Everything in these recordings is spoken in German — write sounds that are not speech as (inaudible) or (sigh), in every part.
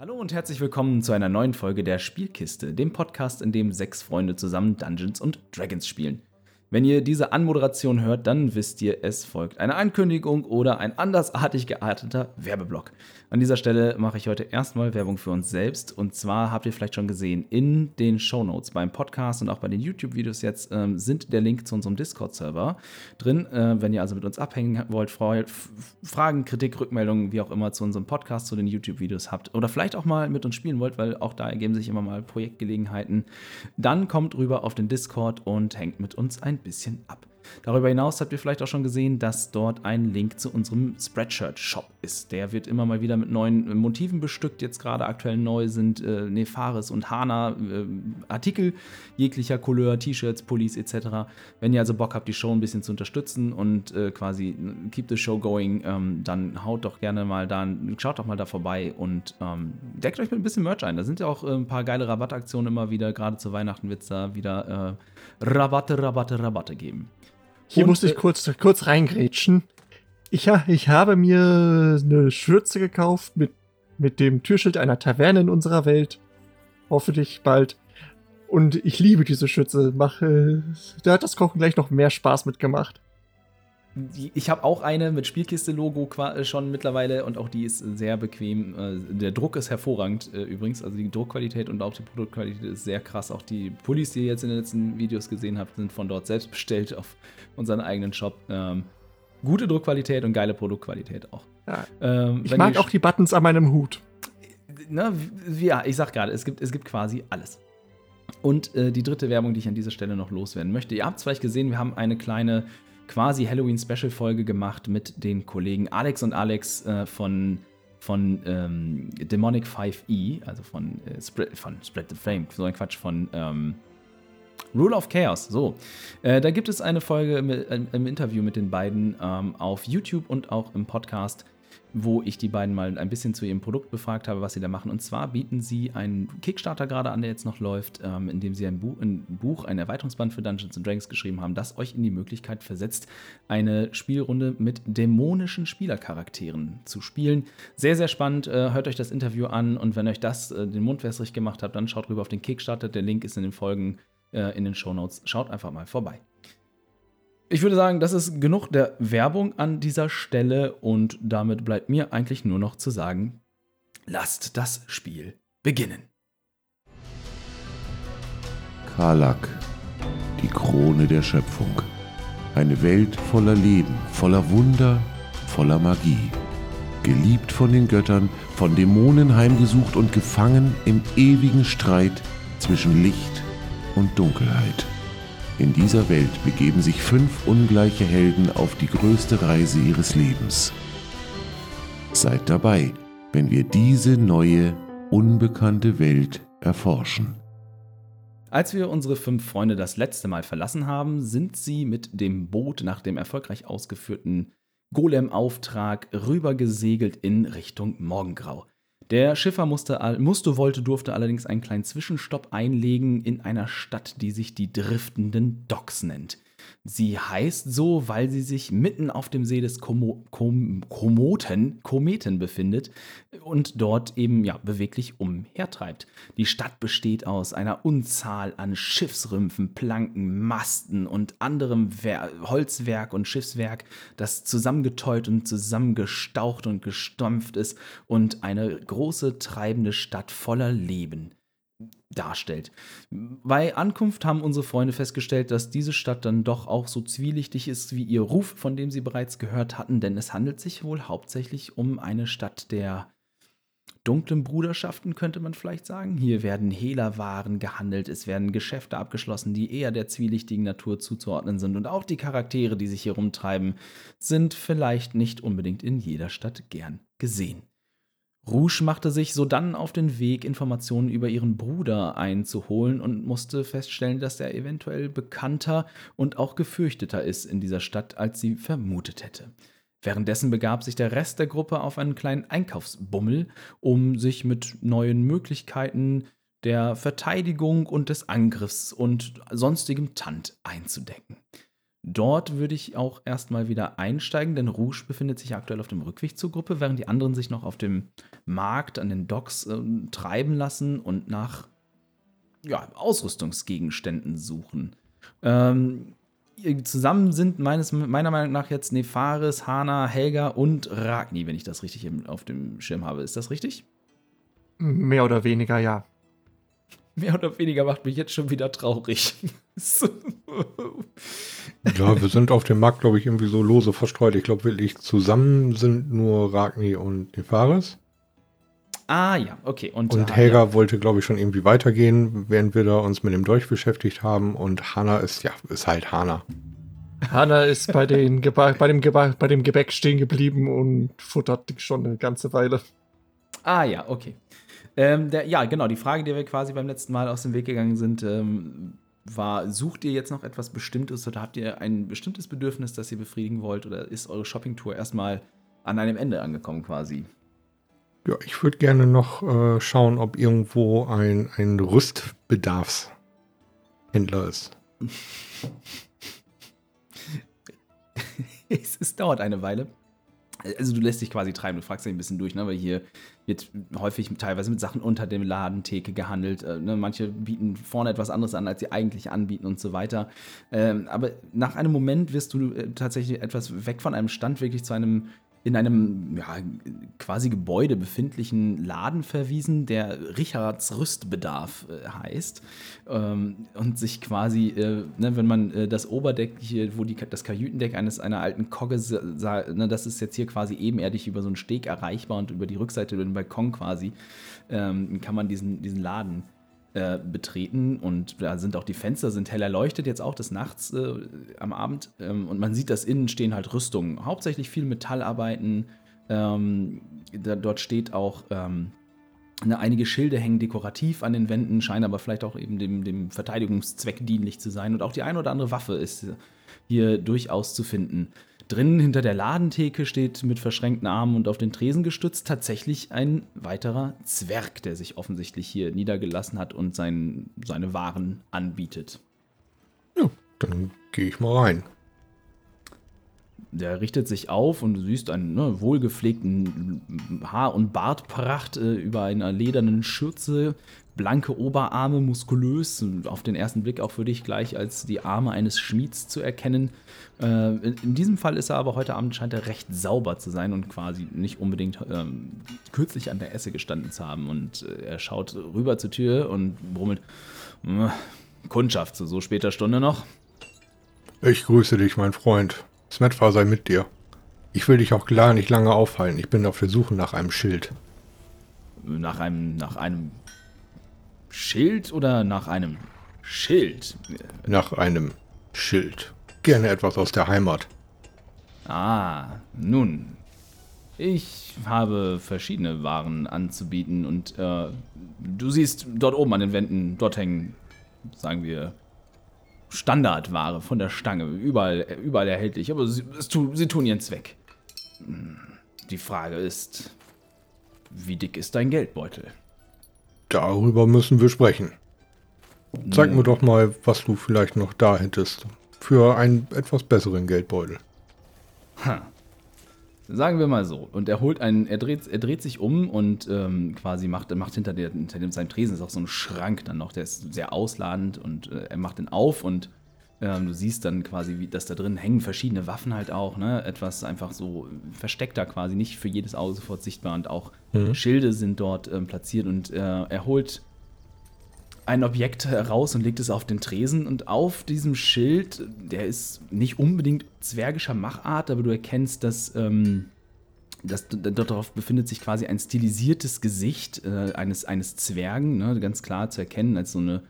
Hallo und herzlich willkommen zu einer neuen Folge der Spielkiste, dem Podcast, in dem sechs Freunde zusammen Dungeons und Dragons spielen. Wenn ihr diese Anmoderation hört, dann wisst ihr, es folgt eine Ankündigung oder ein andersartig gearteter Werbeblock. An dieser Stelle mache ich heute erstmal Werbung für uns selbst. Und zwar habt ihr vielleicht schon gesehen, in den Show Notes beim Podcast und auch bei den YouTube-Videos jetzt ähm, sind der Link zu unserem Discord-Server drin. Äh, wenn ihr also mit uns abhängen wollt, Fragen, Kritik, Rückmeldungen, wie auch immer zu unserem Podcast, zu den YouTube-Videos habt oder vielleicht auch mal mit uns spielen wollt, weil auch da ergeben sich immer mal Projektgelegenheiten, dann kommt rüber auf den Discord und hängt mit uns ein bisschen ab. Darüber hinaus habt ihr vielleicht auch schon gesehen, dass dort ein Link zu unserem Spreadshirt-Shop ist. Der wird immer mal wieder mit neuen Motiven bestückt. Jetzt gerade aktuell neu sind äh, Nefaris und Hana äh, Artikel jeglicher Couleur, T-Shirts, Pullis etc. Wenn ihr also Bock habt, die Show ein bisschen zu unterstützen und äh, quasi keep the show going, ähm, dann haut doch gerne mal da, schaut doch mal da vorbei und ähm, deckt euch mit ein bisschen Merch ein. Da sind ja auch äh, ein paar geile Rabattaktionen immer wieder. Gerade zu Weihnachten wird es da wieder äh, Rabatte, Rabatte, Rabatte geben. Hier und, musste ich äh, kurz, kurz reingrätschen. Ich, ich habe mir eine Schürze gekauft mit, mit dem Türschild einer Taverne in unserer Welt. Hoffentlich bald. Und ich liebe diese Schürze. Mach, äh, da hat das Kochen gleich noch mehr Spaß mitgemacht. Ich habe auch eine mit Spielkiste-Logo äh, schon mittlerweile und auch die ist sehr bequem. Der Druck ist hervorragend übrigens. Also die Druckqualität und auch die Produktqualität ist sehr krass. Auch die Pullis, die ihr jetzt in den letzten Videos gesehen habt, sind von dort selbst bestellt auf unseren eigenen Shop. Ähm, gute Druckqualität und geile Produktqualität auch. Ja. Ähm, ich mag auch die Buttons an meinem Hut. Na, ja, ich sag gerade, es gibt, es gibt quasi alles. Und äh, die dritte Werbung, die ich an dieser Stelle noch loswerden möchte. Ihr habt es vielleicht gesehen, wir haben eine kleine quasi Halloween-Special-Folge gemacht mit den Kollegen Alex und Alex äh, von, von ähm, Demonic 5e, also von, äh, Spread, von Spread the Flame, so ein Quatsch, von ähm, Rule of Chaos, so. Äh, da gibt es eine Folge im, im Interview mit den beiden ähm, auf YouTube und auch im Podcast, wo ich die beiden mal ein bisschen zu ihrem Produkt befragt habe, was sie da machen. Und zwar bieten sie einen Kickstarter gerade an, der jetzt noch läuft, ähm, in dem sie ein, Bu ein Buch, ein Erweiterungsband für Dungeons Dragons geschrieben haben, das euch in die Möglichkeit versetzt, eine Spielrunde mit dämonischen Spielercharakteren zu spielen. Sehr, sehr spannend. Äh, hört euch das Interview an und wenn euch das äh, den Mund wässrig gemacht hat, dann schaut rüber auf den Kickstarter. Der Link ist in den Folgen äh, in den Shownotes. Schaut einfach mal vorbei. Ich würde sagen, das ist genug der Werbung an dieser Stelle und damit bleibt mir eigentlich nur noch zu sagen, lasst das Spiel beginnen. Karlak, die Krone der Schöpfung. Eine Welt voller Leben, voller Wunder, voller Magie. Geliebt von den Göttern, von Dämonen heimgesucht und gefangen im ewigen Streit zwischen Licht und Dunkelheit. In dieser Welt begeben sich fünf ungleiche Helden auf die größte Reise ihres Lebens. Seid dabei, wenn wir diese neue, unbekannte Welt erforschen. Als wir unsere fünf Freunde das letzte Mal verlassen haben, sind sie mit dem Boot nach dem erfolgreich ausgeführten Golem-Auftrag rübergesegelt in Richtung Morgengrau. Der Schiffer musste, musste, wollte, durfte allerdings einen kleinen Zwischenstopp einlegen in einer Stadt, die sich die driftenden Docks nennt. Sie heißt so, weil sie sich mitten auf dem See des Komo Kom Komoten, Kometen befindet und dort eben ja beweglich umhertreibt. Die Stadt besteht aus einer Unzahl an Schiffsrümpfen, Planken, Masten und anderem Wer Holzwerk und Schiffswerk, das zusammengetäut und zusammengestaucht und gestampft ist und eine große treibende Stadt voller Leben darstellt. Bei Ankunft haben unsere Freunde festgestellt, dass diese Stadt dann doch auch so zwielichtig ist wie ihr Ruf, von dem sie bereits gehört hatten, denn es handelt sich wohl hauptsächlich um eine Stadt der dunklen Bruderschaften, könnte man vielleicht sagen. Hier werden Hehlerwaren gehandelt, es werden Geschäfte abgeschlossen, die eher der zwielichtigen Natur zuzuordnen sind und auch die Charaktere, die sich hier rumtreiben, sind vielleicht nicht unbedingt in jeder Stadt gern gesehen. Rouge machte sich sodann auf den Weg, Informationen über ihren Bruder einzuholen und musste feststellen, dass er eventuell bekannter und auch gefürchteter ist in dieser Stadt, als sie vermutet hätte. Währenddessen begab sich der Rest der Gruppe auf einen kleinen Einkaufsbummel, um sich mit neuen Möglichkeiten der Verteidigung und des Angriffs und sonstigem Tand einzudecken. Dort würde ich auch erstmal wieder einsteigen, denn Rouge befindet sich aktuell auf dem Rückweg zur Gruppe, während die anderen sich noch auf dem Markt an den Docks äh, treiben lassen und nach ja, Ausrüstungsgegenständen suchen. Ähm, zusammen sind meines, meiner Meinung nach jetzt Nefaris, Hana, Helga und Ragni, wenn ich das richtig auf dem Schirm habe. Ist das richtig? Mehr oder weniger, ja. Mehr oder weniger macht mich jetzt schon wieder traurig. (laughs) ja, wir sind auf dem Markt, glaube ich, irgendwie so lose verstreut. Ich glaube wirklich, zusammen sind nur Ragni und Nefaris. Ah ja, okay. Und, und Helga ja. wollte, glaube ich, schon irgendwie weitergehen, während wir da uns mit dem Dolch beschäftigt haben. Und Hanna ist, ja, ist halt Hanna. Hanna ist bei, den bei, dem bei dem Gebäck stehen geblieben und futtert schon eine ganze Weile. Ah ja, okay. Ähm, der, ja, genau, die Frage, die wir quasi beim letzten Mal aus dem Weg gegangen sind, ähm, war, sucht ihr jetzt noch etwas Bestimmtes oder habt ihr ein bestimmtes Bedürfnis, das ihr befriedigen wollt oder ist eure Shoppingtour erstmal an einem Ende angekommen quasi? Ja, ich würde gerne noch äh, schauen, ob irgendwo ein, ein Rüstbedarfshändler ist. (laughs) es, es, dauert eine Weile. Also du lässt dich quasi treiben, du fragst dich ein bisschen durch, ne? weil hier wird häufig teilweise mit Sachen unter dem Ladentheke gehandelt. Äh, ne? Manche bieten vorne etwas anderes an, als sie eigentlich anbieten und so weiter. Ähm, aber nach einem Moment wirst du äh, tatsächlich etwas weg von einem Stand wirklich zu einem in einem ja, quasi Gebäude befindlichen Laden verwiesen, der Richards Rüstbedarf äh, heißt. Ähm, und sich quasi, äh, ne, wenn man äh, das Oberdeck hier, wo die, das Kajütendeck eines einer alten Kogge sah, ne, das ist jetzt hier quasi ebenerdig über so einen Steg erreichbar und über die Rückseite, über den Balkon quasi, ähm, kann man diesen, diesen Laden äh, betreten und da sind auch die Fenster sind hell erleuchtet jetzt auch des Nachts äh, am Abend ähm, und man sieht, dass innen stehen halt Rüstungen, hauptsächlich viel Metallarbeiten. Ähm, da, dort steht auch ähm, ne, einige Schilde hängen dekorativ an den Wänden, scheinen aber vielleicht auch eben dem, dem Verteidigungszweck dienlich zu sein und auch die eine oder andere Waffe ist hier durchaus zu finden. Drinnen hinter der Ladentheke steht mit verschränkten Armen und auf den Tresen gestützt tatsächlich ein weiterer Zwerg, der sich offensichtlich hier niedergelassen hat und sein, seine Waren anbietet. Ja, dann gehe ich mal rein. Der richtet sich auf und du siehst einen ne, wohlgepflegten Haar- und Bartpracht äh, über einer ledernen Schürze, blanke Oberarme, muskulös, auf den ersten Blick auch für dich gleich als die Arme eines Schmieds zu erkennen. Äh, in, diesem Fall ist er aber heute Abend scheint er recht sauber zu sein und quasi nicht unbedingt ähm, kürzlich an der Esse gestanden zu haben. Und äh, er schaut rüber zur Tür und brummelt, Kundschaft zu so später Stunde noch. Ich grüße dich, mein Freund. Smetfa sei mit dir. Ich will dich auch klar nicht lange aufhalten. Ich bin auf der Suche nach einem Schild. Nach einem, nach einem Schild oder nach einem Schild? Nach einem Schild. Gerne etwas aus der Heimat. Ah, nun. Ich habe verschiedene Waren anzubieten und äh, du siehst dort oben an den Wänden, dort hängen, sagen wir, Standardware von der Stange. Überall, überall erhältlich, aber sie, tu, sie tun ihren Zweck. Die Frage ist, wie dick ist dein Geldbeutel? Darüber müssen wir sprechen. Zeig mir doch mal, was du vielleicht noch da hättest. Für einen etwas besseren Geldbeutel. Ha. Sagen wir mal so. Und er holt einen, er dreht, er dreht sich um und ähm, quasi macht, macht hinter, der, hinter dem, seinem Tresen ist auch so ein Schrank dann noch, der ist sehr ausladend und äh, er macht den auf und ähm, du siehst dann quasi, wie, dass da drin hängen verschiedene Waffen halt auch, ne? Etwas einfach so versteckter quasi, nicht für jedes Auge sofort sichtbar und auch mhm. Schilde sind dort ähm, platziert und äh, er holt ein Objekt heraus und legt es auf den Tresen und auf diesem Schild, der ist nicht unbedingt zwergischer Machart, aber du erkennst, dass, ähm, dass darauf befindet sich quasi ein stilisiertes Gesicht äh, eines, eines Zwergen, ne, ganz klar zu erkennen als so eine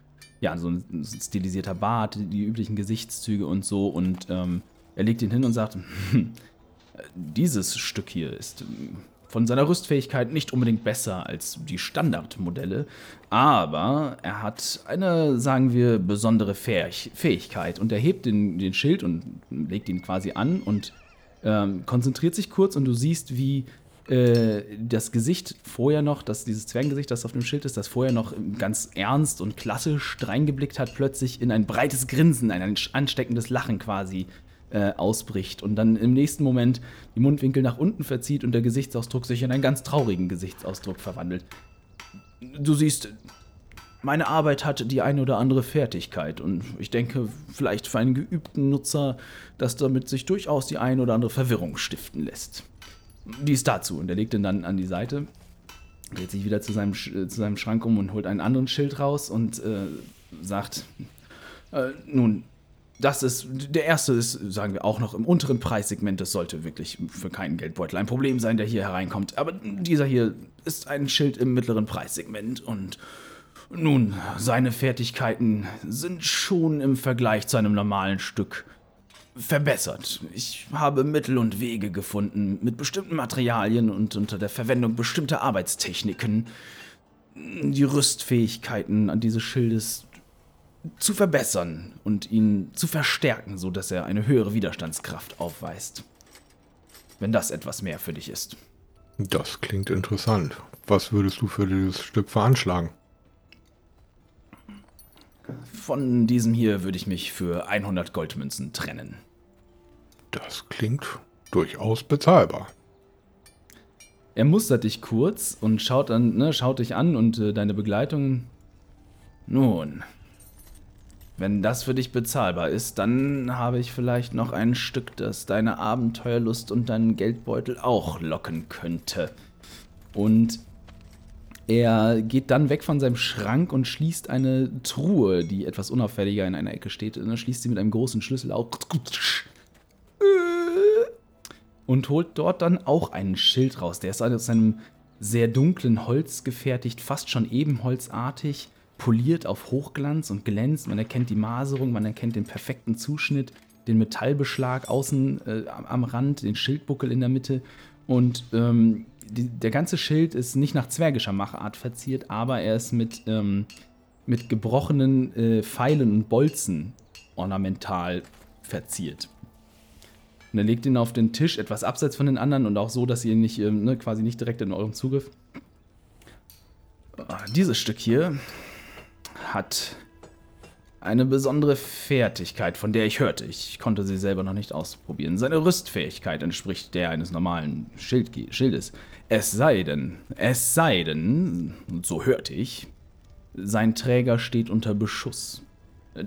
ja, so ein stilisierter Bart, die üblichen Gesichtszüge und so. Und ähm, er legt ihn hin und sagt, (laughs) dieses Stück hier ist von seiner Rüstfähigkeit nicht unbedingt besser als die Standardmodelle, aber er hat eine, sagen wir, besondere Fähigkeit. Und er hebt den, den Schild und legt ihn quasi an und ähm, konzentriert sich kurz und du siehst, wie äh, das Gesicht vorher noch, dass dieses Zwergengesicht, das auf dem Schild ist, das vorher noch ganz ernst und klassisch reingeblickt hat, plötzlich in ein breites Grinsen, ein ansteckendes Lachen quasi äh, ausbricht und dann im nächsten Moment die Mundwinkel nach unten verzieht und der Gesichtsausdruck sich in einen ganz traurigen Gesichtsausdruck verwandelt. Du siehst, meine Arbeit hat die eine oder andere Fertigkeit und ich denke, vielleicht für einen geübten Nutzer, dass damit sich durchaus die eine oder andere Verwirrung stiften lässt. Dies dazu. Und er legt ihn dann an die Seite, dreht sich wieder zu seinem, äh, zu seinem Schrank um und holt einen anderen Schild raus und äh, sagt, äh, nun, das ist, der erste ist, sagen wir, auch noch im unteren Preissegment. Das sollte wirklich für keinen Geldbeutel ein Problem sein, der hier hereinkommt. Aber dieser hier ist ein Schild im mittleren Preissegment und nun, seine Fertigkeiten sind schon im Vergleich zu einem normalen Stück verbessert. Ich habe Mittel und Wege gefunden, mit bestimmten Materialien und unter der Verwendung bestimmter Arbeitstechniken die Rüstfähigkeiten an dieses Schildes zu verbessern und ihn zu verstärken, sodass er eine höhere Widerstandskraft aufweist. Wenn das etwas mehr für dich ist. Das klingt interessant. Was würdest du für dieses Stück veranschlagen? Von diesem hier würde ich mich für 100 Goldmünzen trennen. Das klingt durchaus bezahlbar. Er mustert dich kurz und schaut, dann, ne, schaut dich an und äh, deine Begleitung. Nun, wenn das für dich bezahlbar ist, dann habe ich vielleicht noch ein Stück, das deine Abenteuerlust und deinen Geldbeutel auch locken könnte. Und er geht dann weg von seinem Schrank und schließt eine Truhe, die etwas unauffälliger in einer Ecke steht. Und er schließt sie mit einem großen Schlüssel auf. Und holt dort dann auch einen Schild raus. Der ist aus einem sehr dunklen Holz gefertigt, fast schon ebenholzartig poliert auf Hochglanz und glänzt. Man erkennt die Maserung, man erkennt den perfekten Zuschnitt, den Metallbeschlag außen äh, am Rand, den Schildbuckel in der Mitte. Und ähm, die, der ganze Schild ist nicht nach zwergischer Machart verziert, aber er ist mit, ähm, mit gebrochenen äh, Pfeilen und Bolzen ornamental verziert. Und er legt ihn auf den Tisch, etwas abseits von den anderen und auch so, dass ihr ihn nicht, ähm, ne, quasi nicht direkt in eurem Zugriff. Ah, dieses Stück hier hat eine besondere Fertigkeit, von der ich hörte. Ich konnte sie selber noch nicht ausprobieren. Seine Rüstfähigkeit entspricht der eines normalen Schild Schildes. Es sei denn, es sei denn, so hörte ich, sein Träger steht unter Beschuss.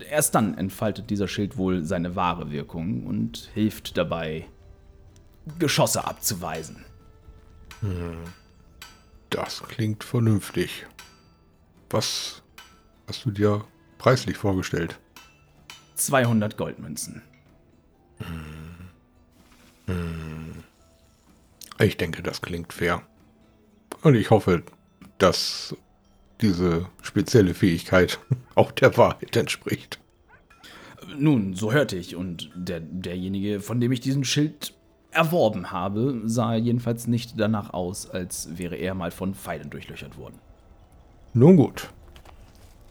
Erst dann entfaltet dieser Schild wohl seine wahre Wirkung und hilft dabei, Geschosse abzuweisen. Hm. Das klingt vernünftig. Was hast du dir preislich vorgestellt? 200 Goldmünzen. Ich denke, das klingt fair. Und ich hoffe, dass diese spezielle Fähigkeit (laughs) auch der Wahrheit entspricht. Nun, so hörte ich. Und der, derjenige, von dem ich diesen Schild erworben habe, sah jedenfalls nicht danach aus, als wäre er mal von Pfeilen durchlöchert worden. Nun gut.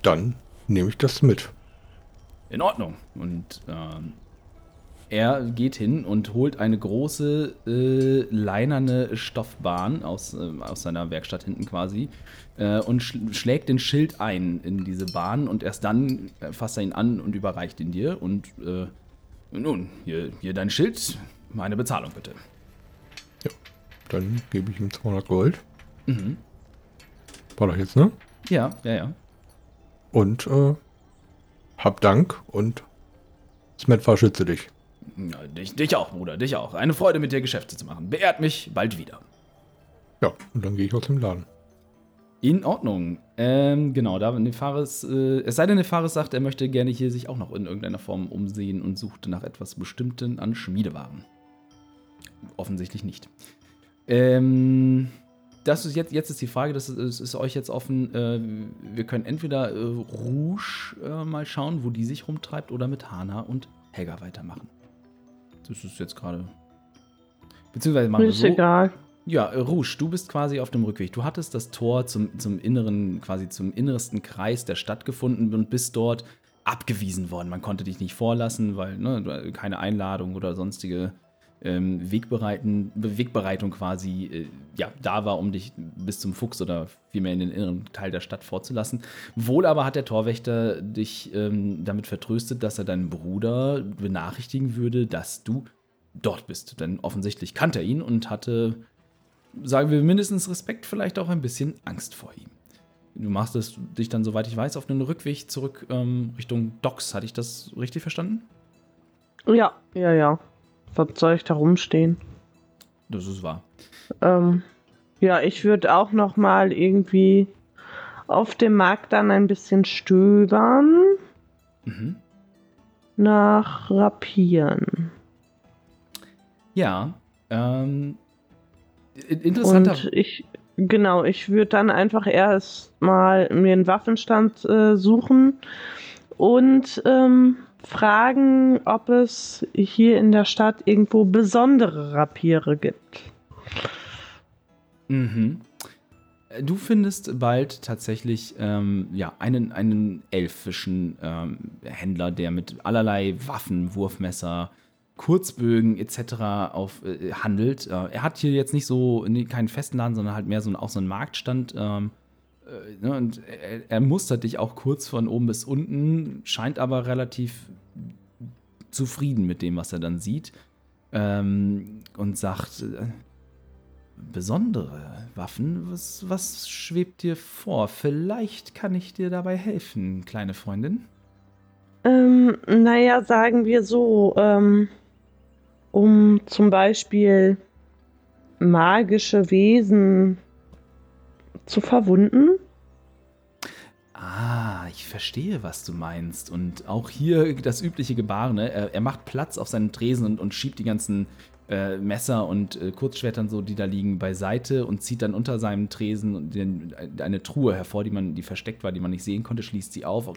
Dann nehme ich das mit. In Ordnung. Und ähm, er geht hin und holt eine große äh, leinerne Stoffbahn aus, äh, aus seiner Werkstatt hinten quasi äh, und sch schlägt den Schild ein in diese Bahn und erst dann fasst er ihn an und überreicht ihn dir. Und äh, nun, hier, hier dein Schild, meine Bezahlung bitte. Ja, dann gebe ich ihm 200 Gold. Mhm. War doch jetzt, ne? Ja, ja, ja. Und äh, hab Dank und Smetfa schütze dich. Ja, dich. Dich auch, Bruder, dich auch. Eine Freude, mit dir Geschäfte zu machen. Beehrt mich bald wieder. Ja, und dann gehe ich aus dem Laden. In Ordnung. Ähm, genau, da Nefaris, äh, es sei denn, Nefaris sagt, er möchte gerne hier sich auch noch in irgendeiner Form umsehen und sucht nach etwas Bestimmten an Schmiedewaren. Offensichtlich nicht. Ähm, das ist jetzt, jetzt ist die Frage, das ist, ist euch jetzt offen. Äh, wir können entweder äh, Rouge äh, mal schauen, wo die sich rumtreibt, oder mit Hana und Helga weitermachen. Das ist jetzt gerade. Beziehungsweise machen wir so. egal. Ja, äh, Rouge, du bist quasi auf dem Rückweg. Du hattest das Tor zum, zum inneren, quasi zum innersten Kreis der Stadt gefunden und bist dort abgewiesen worden. Man konnte dich nicht vorlassen, weil ne, keine Einladung oder sonstige ähm, Wegbereiten, Wegbereitung quasi äh, ja, da war, um dich bis zum Fuchs oder vielmehr in den inneren Teil der Stadt vorzulassen. Wohl aber hat der Torwächter dich ähm, damit vertröstet, dass er deinen Bruder benachrichtigen würde, dass du dort bist. Denn offensichtlich kannte er ihn und hatte, sagen wir, mindestens Respekt, vielleicht auch ein bisschen Angst vor ihm. Du machst es dich dann, soweit ich weiß, auf einen Rückweg zurück ähm, Richtung Docks. Hatte ich das richtig verstanden? Ja, ja, ja. Was soll ich da rumstehen? Das ist wahr. Ähm, ja, ich würde auch noch mal irgendwie auf dem Markt dann ein bisschen stöbern. Mhm. Nach Rapieren. Ja, ähm, interessanter. Und ich, genau, ich würde dann einfach erst mal mir einen Waffenstand äh, suchen und ähm, fragen, ob es hier in der Stadt irgendwo besondere Rapiere gibt. Mhm. Du findest bald tatsächlich ähm, ja, einen, einen elfischen ähm, Händler, der mit allerlei Waffen, Wurfmesser, Kurzbögen etc. Auf, äh, handelt. Äh, er hat hier jetzt nicht so nee, keinen festen Laden, sondern halt mehr so, auch so einen Marktstand. Ähm, äh, ne, und er, er, mustert dich auch kurz von oben bis unten, scheint aber relativ zufrieden mit dem, was er dann sieht. Ähm, und sagt, äh, besondere Waffen, was, was schwebt dir vor? Vielleicht kann ich dir dabei helfen, kleine Freundin. Ähm, naja, sagen wir so, ähm, um zum Beispiel magische Wesen zu verwunden. Ah, ich verstehe, was du meinst. Und auch hier das übliche Gebaren. Ne? Er, er, macht Platz auf seinen Tresen und, und schiebt die ganzen äh, Messer und äh, Kurzschwertern so, die da liegen, beiseite und zieht dann unter seinem Tresen den, eine Truhe hervor, die man, die versteckt war, die man nicht sehen konnte, schließt sie auf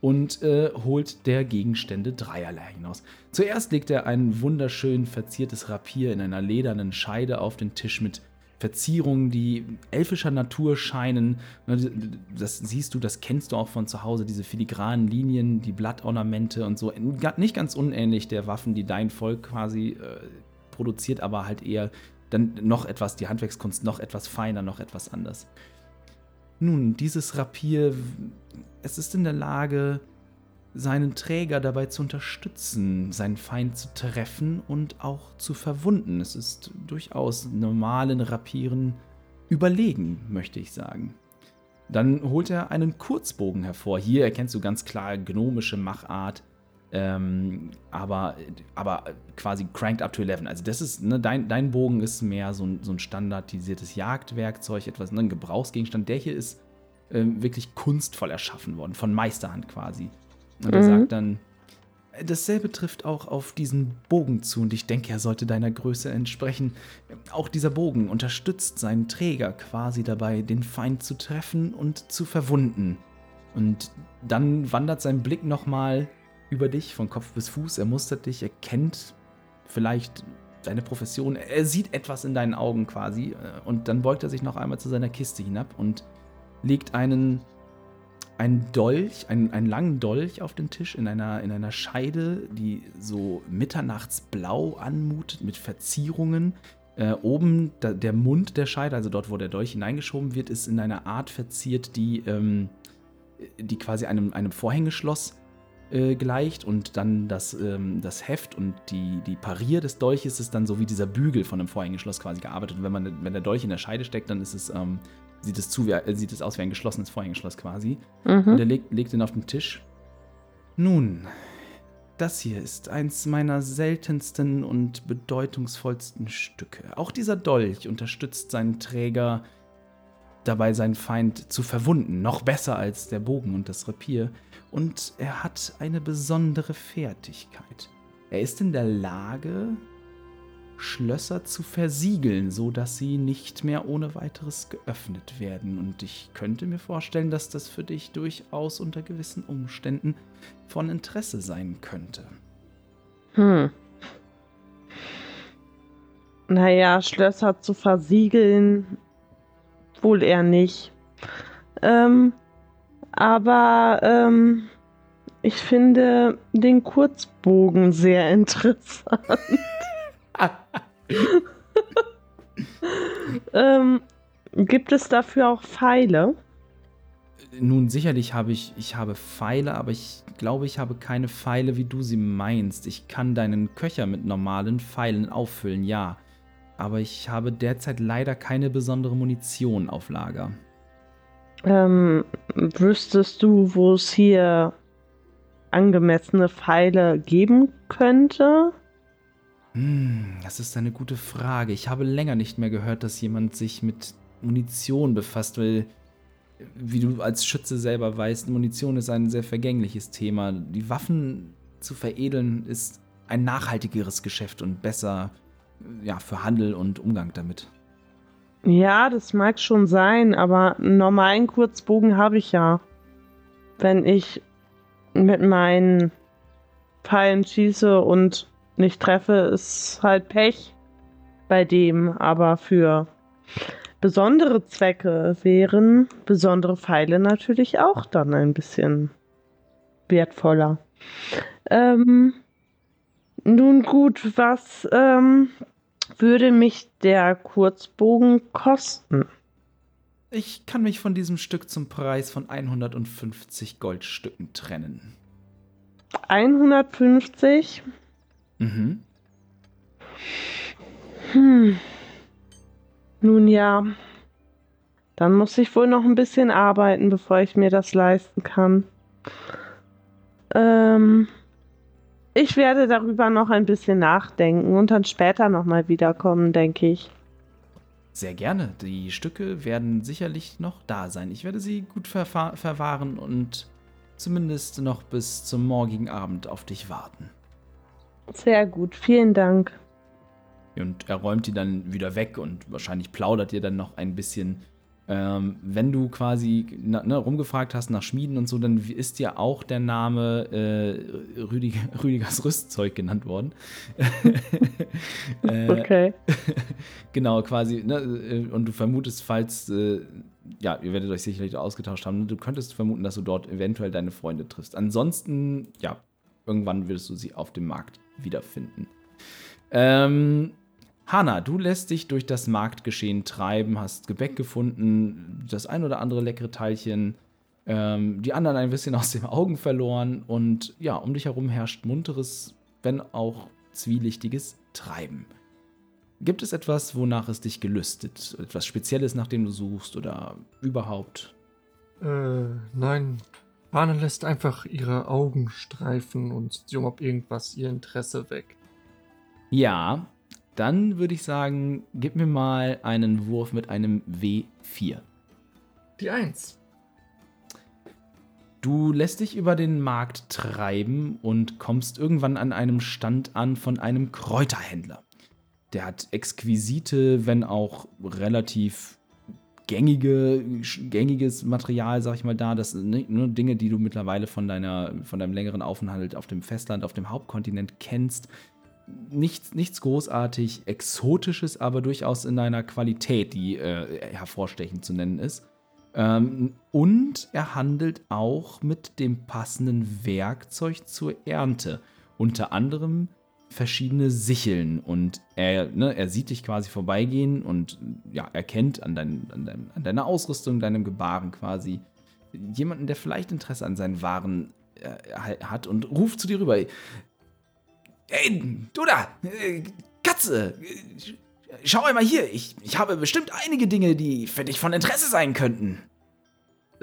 und äh, holt der Gegenstände dreierlei hinaus. Zuerst legt er ein wunderschön verziertes Rapier in einer ledernen Scheide auf den Tisch mit Verzierungen, die elfischer Natur scheinen. Ne, das siehst du, das kennst du auch von zu Hause, diese filigranen Linien, die Blattornamente und so. Nicht ganz unähnlich der Waffen, die dein Volk quasi äh, produziert, aber halt eher dann noch etwas, die Handwerkskunst noch etwas feiner, noch etwas anders. Nun, dieses Rapier, es ist in der Lage, seinen Träger dabei zu unterstützen, seinen Feind zu treffen und auch zu verwunden. Es ist durchaus normalen Rapieren überlegen, möchte ich sagen. Dann holt er einen Kurzbogen hervor. Hier erkennst du ganz klar gnomische Machart, ähm, aber, aber quasi cranked up to 11. Also das ist, ne, dein, dein Bogen ist mehr so ein, so ein standardisiertes Jagdwerkzeug, etwas, ne, ein Gebrauchsgegenstand. Der hier ist ähm, wirklich kunstvoll erschaffen worden, von Meisterhand quasi. Und er mhm. sagt dann, dasselbe trifft auch auf diesen Bogen zu und ich denke, er sollte deiner Größe entsprechen. Auch dieser Bogen unterstützt seinen Träger quasi dabei, den Feind zu treffen und zu verwunden. Und dann wandert sein Blick nochmal über dich von Kopf bis Fuß. Er mustert dich, er kennt vielleicht deine Profession. Er sieht etwas in deinen Augen quasi. Äh, und dann beugt er sich noch einmal zu seiner Kiste hinab und legt einen ein Dolch, einen, einen langen Dolch auf den Tisch in einer, in einer Scheide, die so mitternachtsblau anmutet mit Verzierungen. Äh, oben da, der Mund der Scheide, also dort, wo der Dolch hineingeschoben wird, ist in einer Art verziert, die, ähm, die quasi einem, einem Vorhängeschloss äh, gleicht und dann das, ähm, das Heft und die, die Parier des Dolches ist dann so wie dieser Bügel von einem Vorhängeschloss quasi gearbeitet. Und wenn, man, wenn der Dolch in der Scheide steckt, dann ist es ähm, sieht es, zu, äh, sieht es aus wie ein geschlossenes Vorhängeschloss quasi. Mhm. Und er legt, legt ihn auf den Tisch. Nun, das hier ist eins meiner seltensten und bedeutungsvollsten Stücke. Auch dieser Dolch unterstützt seinen Träger dabei, seinen Feind zu verwunden, noch besser als der Bogen und das Rapier. Und er hat eine besondere Fertigkeit. Er ist in der Lage, Schlösser zu versiegeln, so dass sie nicht mehr ohne weiteres geöffnet werden. Und ich könnte mir vorstellen, dass das für dich durchaus unter gewissen Umständen von Interesse sein könnte. Hm. Naja, Schlösser zu versiegeln, wohl eher nicht. Ähm, aber ähm, ich finde den Kurzbogen sehr (laughs) interessant. (laughs) ähm, gibt es dafür auch Pfeile? Nun, sicherlich habe ich, ich habe Pfeile, aber ich glaube, ich habe keine Pfeile, wie du sie meinst. Ich kann deinen Köcher mit normalen Pfeilen auffüllen, ja. Aber ich habe derzeit leider keine besondere Munition auf Lager. Ähm, wüsstest du, wo es hier angemessene Pfeile geben könnte? Hm, das ist eine gute Frage. Ich habe länger nicht mehr gehört, dass jemand sich mit Munition befasst, weil wie du als Schütze selber weißt, Munition ist ein sehr vergängliches Thema. Die Waffen zu veredeln ist ein nachhaltigeres Geschäft und besser ja, für Handel und Umgang damit. Ja, das mag schon sein, aber einen normalen Kurzbogen habe ich ja. Wenn ich mit meinen Pfeilen schieße und nicht treffe, ist halt Pech bei dem, aber für besondere Zwecke wären besondere Pfeile natürlich auch dann ein bisschen wertvoller. Ähm, nun gut, was ähm, würde mich der Kurzbogen kosten? Ich kann mich von diesem Stück zum Preis von 150 Goldstücken trennen. 150? Mhm. Hm. Nun ja, dann muss ich wohl noch ein bisschen arbeiten, bevor ich mir das leisten kann. Ähm, ich werde darüber noch ein bisschen nachdenken und dann später nochmal wiederkommen, denke ich. Sehr gerne. Die Stücke werden sicherlich noch da sein. Ich werde sie gut verwahren und zumindest noch bis zum morgigen Abend auf dich warten. Sehr gut, vielen Dank. Und er räumt die dann wieder weg und wahrscheinlich plaudert ihr dann noch ein bisschen. Ähm, wenn du quasi ne, rumgefragt hast nach Schmieden und so, dann ist dir auch der Name äh, Rüdiger, (laughs) Rüdigers Rüstzeug genannt worden. (laughs) äh, okay. (laughs) genau, quasi. Ne, äh, und du vermutest, falls, äh, ja, ihr werdet euch sicherlich ausgetauscht haben, ne, du könntest vermuten, dass du dort eventuell deine Freunde triffst. Ansonsten, ja, irgendwann würdest du sie auf dem Markt wiederfinden. Ähm, Hanna, du lässt dich durch das Marktgeschehen treiben, hast Gebäck gefunden, das ein oder andere leckere Teilchen, ähm, die anderen ein bisschen (laughs) aus den Augen verloren und ja, um dich herum herrscht munteres, wenn auch zwielichtiges Treiben. Gibt es etwas, wonach es dich gelüstet? Etwas Spezielles, nach dem du suchst oder überhaupt? Äh, nein. Hanna lässt einfach ihre Augen streifen und sieht, ob irgendwas ihr Interesse weckt. Ja, dann würde ich sagen, gib mir mal einen Wurf mit einem W4. Die 1. Du lässt dich über den Markt treiben und kommst irgendwann an einem Stand an von einem Kräuterhändler. Der hat exquisite, wenn auch relativ gängige, gängiges Material, sag ich mal, da. Das sind ne, nur Dinge, die du mittlerweile von, deiner, von deinem längeren Aufenthalt auf dem Festland, auf dem Hauptkontinent kennst nichts, nichts großartig Exotisches, aber durchaus in einer Qualität, die äh, hervorstechend zu nennen ist. Ähm, und er handelt auch mit dem passenden Werkzeug zur Ernte. Unter anderem verschiedene Sicheln. Und er, ne, er sieht dich quasi vorbeigehen und ja, erkennt an, dein, an, dein, an deiner Ausrüstung, deinem Gebaren quasi jemanden, der vielleicht Interesse an seinen Waren äh, hat und ruft zu dir rüber. Ey, du da! Äh, Katze! Schau einmal hier, ich, ich habe bestimmt einige Dinge, die für dich von Interesse sein könnten.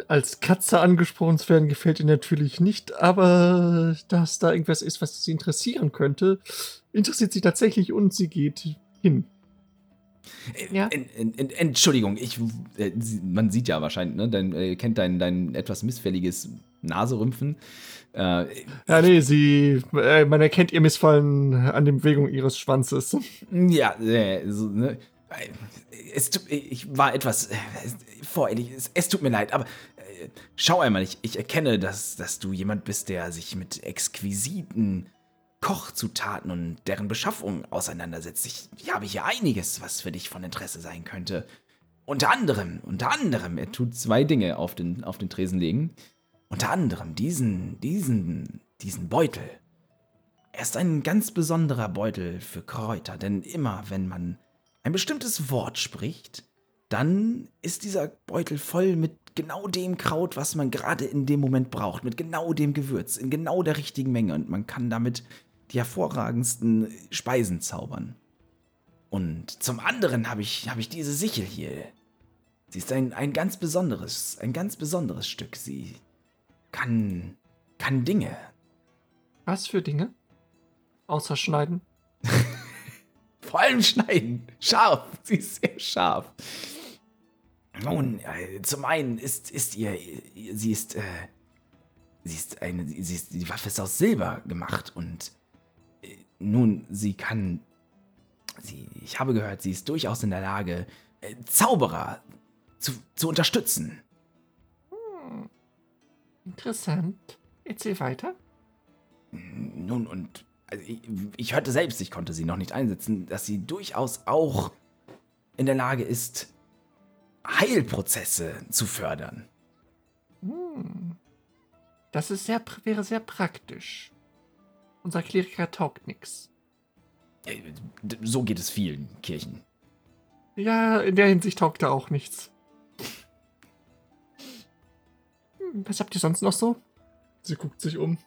Als Katze angesprochen zu werden, gefällt ihr natürlich nicht, aber dass da irgendwas ist, was sie interessieren könnte, interessiert sie tatsächlich und sie geht hin. Äh, ja. Entschuldigung, ich, äh, man sieht ja wahrscheinlich, ne, dein, äh, kennt dein, dein etwas missfälliges Naserümpfen. Äh, ja, nee, sie, man erkennt ihr Missfallen an der Bewegung ihres Schwanzes. Ja, äh, so, ne? Es, ich war etwas äh, voreilig. Es, es, tut mir leid, aber äh, schau einmal, ich, ich erkenne, dass, dass du jemand bist, der sich mit exquisiten Kochzutaten und deren Beschaffung auseinandersetzt. Ich, ich habe hier einiges, was für dich von Interesse sein könnte. Unter anderem, unter anderem, er tut zwei Dinge auf den, auf den Tresen legen. unter anderem diesen, diesen, diesen Beutel. Er ist ein ganz besonderer Beutel für Kräuter, denn immer wenn man ein bestimmtes Wort spricht, dann ist dieser Beutel voll mit genau dem Kraut, was man gerade in dem Moment braucht, mit genau dem Gewürz, in genau der richtigen Menge und man kann damit die hervorragendsten Speisen zaubern. Und zum anderen habe ich, hab ich diese Sichel hier. Sie ist ein, ein ganz besonderes, ein ganz besonderes Stück. Sie kann, kann Dinge. Was für Dinge? Außer schneiden. (laughs) Vor allem schneiden. Scharf. (laughs) Sie ist sehr scharf. Nun, äh, zum einen ist, ist ihr, sie ist, äh, sie ist eine, sie ist, die Waffe ist aus Silber gemacht und äh, nun, sie kann, sie, ich habe gehört, sie ist durchaus in der Lage, äh, Zauberer zu, zu unterstützen. Hm. Interessant. Erzähl weiter. Nun, und also ich, ich hörte selbst, ich konnte sie noch nicht einsetzen, dass sie durchaus auch in der Lage ist, Heilprozesse zu fördern. Hm. Das ist sehr, wäre sehr praktisch. Unser Kleriker taugt nichts. Äh, so geht es vielen Kirchen. Ja, in der Hinsicht taugt er auch nichts. Hm, was habt ihr sonst noch so? Sie guckt sich um.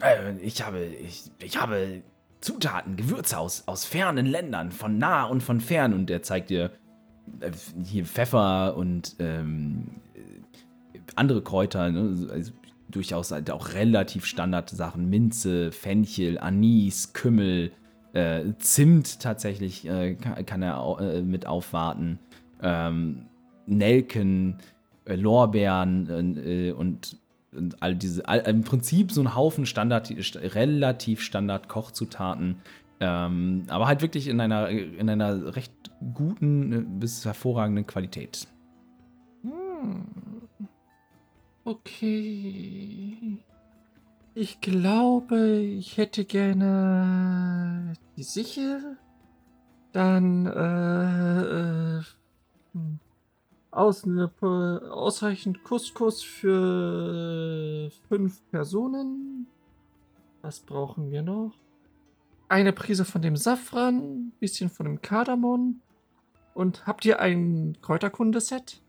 Äh, ich habe, ich, ich habe Zutaten, Gewürze aus, aus fernen Ländern, von nah und von fern. Und der zeigt dir äh, hier Pfeffer und ähm, andere Kräuter, ne? also durchaus halt auch relativ Standardsachen. Minze, Fenchel, Anis, Kümmel, äh, Zimt tatsächlich äh, kann, kann, er äh, mit aufwarten. Ähm, Nelken, äh, Lorbeeren äh, und all diese, all, im Prinzip so ein Haufen Standard, relativ Standard Kochzutaten, ähm, aber halt wirklich in einer, in einer recht guten äh, bis hervorragenden Qualität. Hm. Okay. Ich glaube, ich hätte gerne die Sichel. Dann äh, äh, aus, ne, ausreichend Couscous für fünf Personen. Was brauchen wir noch? Eine Prise von dem Safran, bisschen von dem Kardamom. Und habt ihr ein Kräuterkundeset?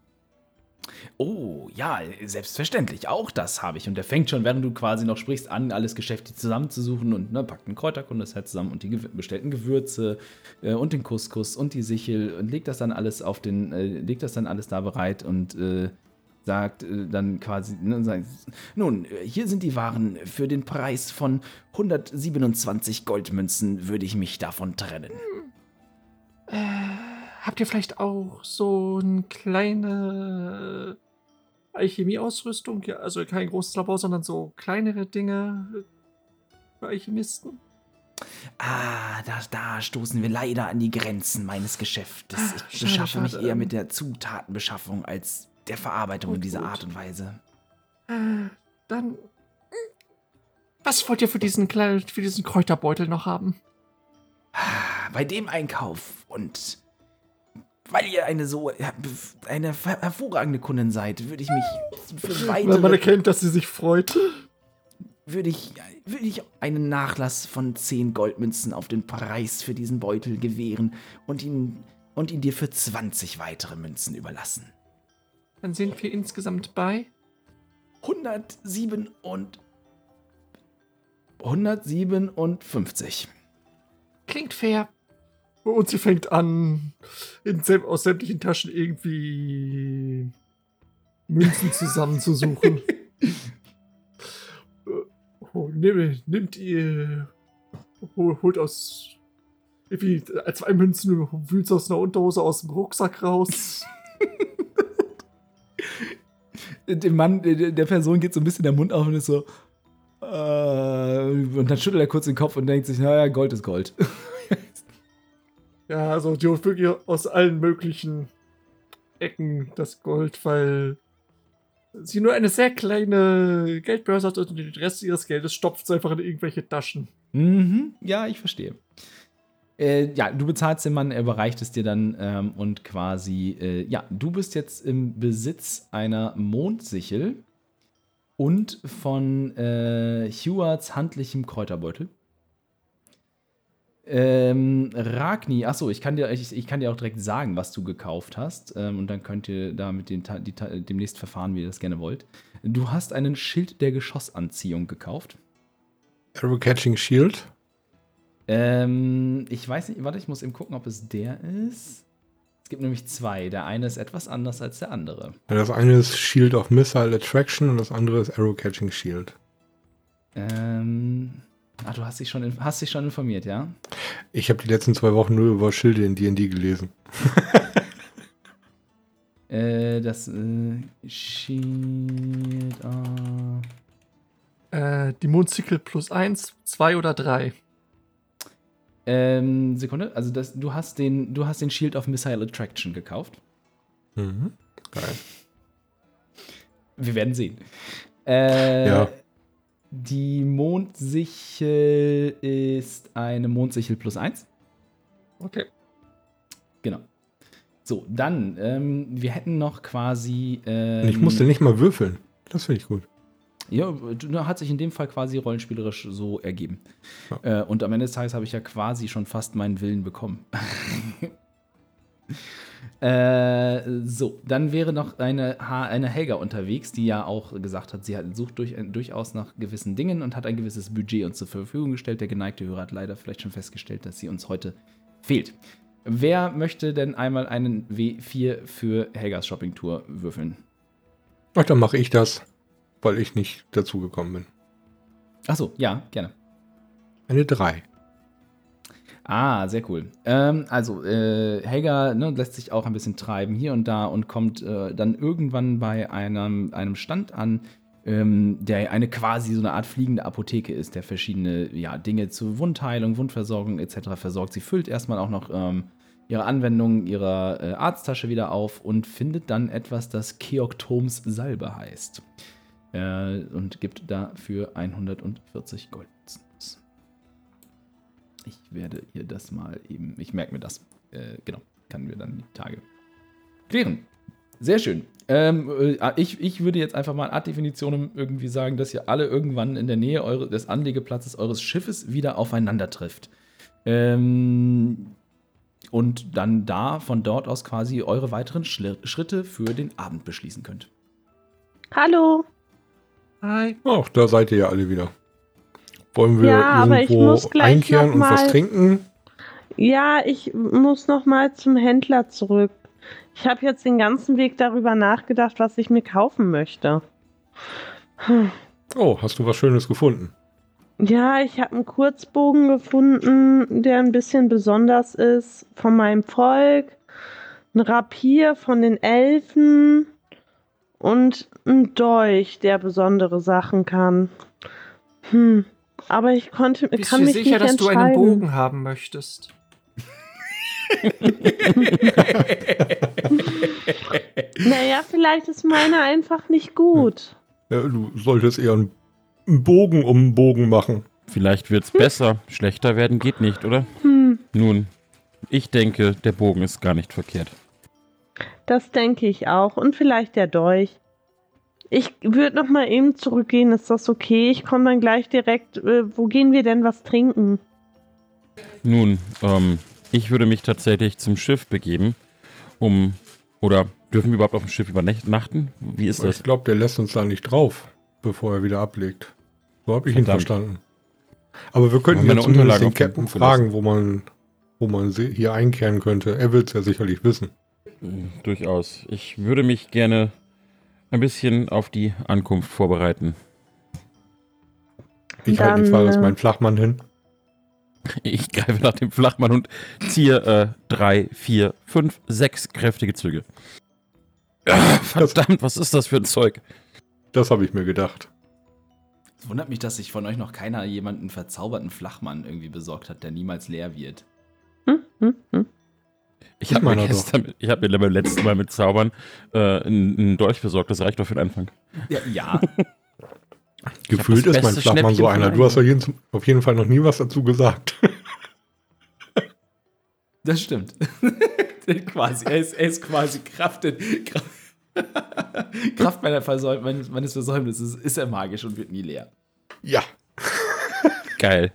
Oh, ja, selbstverständlich. Auch das habe ich. Und der fängt schon, während du quasi noch sprichst, an, alles geschäftlich zusammenzusuchen und ne, packt ein Kräuterkundeset zusammen und die bestellten Gewürze äh, und den Couscous und die Sichel und legt das dann alles auf den, äh, legt das dann alles da bereit und äh, sagt äh, dann quasi, ne, sagt, nun, hier sind die Waren. Für den Preis von 127 Goldmünzen würde ich mich davon trennen. Äh Habt ihr vielleicht auch so eine kleine Alchemieausrüstung? Ja, also kein großes Labor, sondern so kleinere Dinge für Alchemisten? Ah, da, da stoßen wir leider an die Grenzen meines Geschäftes. Ah, ich schade, beschaffe mich eher mit der Zutatenbeschaffung als der Verarbeitung gut, in dieser gut. Art und Weise. Äh, dann. Was wollt ihr für diesen, für diesen Kräuterbeutel noch haben? Ah, bei dem Einkauf und weil ihr eine so eine hervorragende Kundin seid, würde ich mich für weitere... Weil man erkennt, dass sie sich freut. Würde ich, würde ich einen Nachlass von 10 Goldmünzen auf den Preis für diesen Beutel gewähren und ihn, und ihn dir für 20 weitere Münzen überlassen. Dann sind wir insgesamt bei 107 und 157. Klingt fair. Und sie fängt an, in, aus sämtlichen Taschen irgendwie Münzen zusammenzusuchen. (laughs) oh, nimm, nimmt ihr, holt aus irgendwie zwei Münzen, wühlt aus einer Unterhose aus dem Rucksack raus. (laughs) dem Mann, der Person geht so ein bisschen der Mund auf und ist so. Äh, und dann schüttelt er kurz den Kopf und denkt sich, naja, Gold ist Gold. Ja, also die holt wirklich aus allen möglichen Ecken das Gold, weil sie nur eine sehr kleine Geldbörse hat und den Rest ihres Geldes stopft sie einfach in irgendwelche Taschen. Mhm, ja, ich verstehe. Äh, ja, du bezahlst den Mann, er überreicht es dir dann ähm, und quasi, äh, ja, du bist jetzt im Besitz einer Mondsichel. und von äh, Hewards handlichem Kräuterbeutel. Ähm, Ragni, achso, ich kann, dir, ich, ich kann dir auch direkt sagen, was du gekauft hast. Ähm, und dann könnt ihr da mit den, die, demnächst verfahren, wie ihr das gerne wollt. Du hast einen Schild der Geschossanziehung gekauft. Arrow Catching Shield? Ähm, ich weiß nicht, warte, ich muss eben gucken, ob es der ist. Es gibt nämlich zwei. Der eine ist etwas anders als der andere. Ja, das eine ist Shield of Missile Attraction und das andere ist Arrow Catching Shield. Ähm. Ach, du hast dich schon, hast dich schon informiert, ja? Ich habe die letzten zwei Wochen nur über Schilde in D&D gelesen. (laughs) äh, das äh, Shield. Oh. Äh, die Mondsickle plus eins, zwei oder drei. Ähm, Sekunde, also das, du hast den, du hast den Shield of Missile Attraction gekauft. Mhm. Geil. Wir werden sehen. Äh, ja. Die Mondsichel ist eine Mondsichel plus 1. Okay. Genau. So, dann, ähm, wir hätten noch quasi. Ähm, ich musste nicht mal würfeln. Das finde ich gut. Ja, hat sich in dem Fall quasi rollenspielerisch so ergeben. Ja. Äh, und am Ende des Tages habe ich ja quasi schon fast meinen Willen bekommen. (laughs) äh, so, dann wäre noch eine, eine Helga unterwegs, die ja auch gesagt hat, sie hat, sucht durch, durchaus nach gewissen Dingen und hat ein gewisses Budget uns zur Verfügung gestellt. Der geneigte Hörer hat leider vielleicht schon festgestellt, dass sie uns heute fehlt. Wer möchte denn einmal einen W4 für Helgas Shopping-Tour würfeln? Ach, dann mache ich das weil ich nicht dazugekommen bin. Achso, ja, gerne. Eine 3. Ah, sehr cool. Ähm, also, äh, Helga ne, lässt sich auch ein bisschen treiben hier und da und kommt äh, dann irgendwann bei einem, einem Stand an, ähm, der eine quasi so eine Art fliegende Apotheke ist, der verschiedene ja, Dinge zur Wundheilung, Wundversorgung etc. versorgt. Sie füllt erstmal auch noch ähm, ihre Anwendung ihrer äh, Arzttasche wieder auf und findet dann etwas, das Keoktoms Salbe heißt äh, und gibt dafür 140 Gold. Ich werde ihr das mal eben, ich merke mir das, äh, genau, kann wir dann die Tage klären. Sehr schön. Ähm, äh, ich, ich würde jetzt einfach mal ad Definitionem irgendwie sagen, dass ihr alle irgendwann in der Nähe eure, des Anlegeplatzes eures Schiffes wieder aufeinander trifft. Ähm, und dann da von dort aus quasi eure weiteren Schritte für den Abend beschließen könnt. Hallo. Hi. Ach, da seid ihr ja alle wieder. Wollen wir ja, irgendwo einkehren und was trinken? Ja, ich muss noch mal zum Händler zurück. Ich habe jetzt den ganzen Weg darüber nachgedacht, was ich mir kaufen möchte. Hm. Oh, hast du was Schönes gefunden? Ja, ich habe einen Kurzbogen gefunden, der ein bisschen besonders ist von meinem Volk. Ein Rapier von den Elfen und ein Dolch, der besondere Sachen kann. Hm. Aber ich konnte, Bist kann du mich sicher, nicht dass du einen Bogen haben möchtest? (laughs) naja, vielleicht ist meine einfach nicht gut. Ja, du solltest eher einen Bogen um einen Bogen machen. Vielleicht wird's hm. besser. Schlechter werden geht nicht, oder? Hm. Nun, ich denke, der Bogen ist gar nicht verkehrt. Das denke ich auch. Und vielleicht der Dolch. Ich würde noch mal eben zurückgehen. Ist das okay? Ich komme dann gleich direkt. Äh, wo gehen wir denn was trinken? Nun, ähm, ich würde mich tatsächlich zum Schiff begeben, um. Oder dürfen wir überhaupt auf dem Schiff übernachten? Wie ist das? Ich glaube, der lässt uns da nicht drauf, bevor er wieder ablegt. So habe ich Verdammt. ihn verstanden. Aber wir könnten ja zumindest den Captain fragen, wo man, wo man hier einkehren könnte. Er wird es ja sicherlich wissen. Durchaus. Ich würde mich gerne ein bisschen auf die Ankunft vorbereiten. Ich halte die Fahrer als mein Flachmann hin. Ich greife nach dem Flachmann und ziehe äh, drei, vier, fünf, sechs kräftige Züge. Ach, verdammt, was ist das für ein Zeug? Das habe ich mir gedacht. Es wundert mich, dass sich von euch noch keiner jemanden verzauberten Flachmann irgendwie besorgt hat, der niemals leer wird. Hm, hm, hm. Ich habe mir, gestern, ich hab mir beim letzten Mal mit Zaubern äh, einen, Dolch besorgt. Das reicht doch für den Anfang. Ja. ja. (laughs) Gefühlt ist mein Flachmann so einer. Du hast auf jeden Fall noch nie was dazu gesagt. (laughs) Das stimmt. (laughs) quasi, er ist, er ist quasi Kraft, in, Kraft, Kraft meiner Versäum meines, meines Versäumnisses ist er magisch und wird nie leer. Ja. Geil.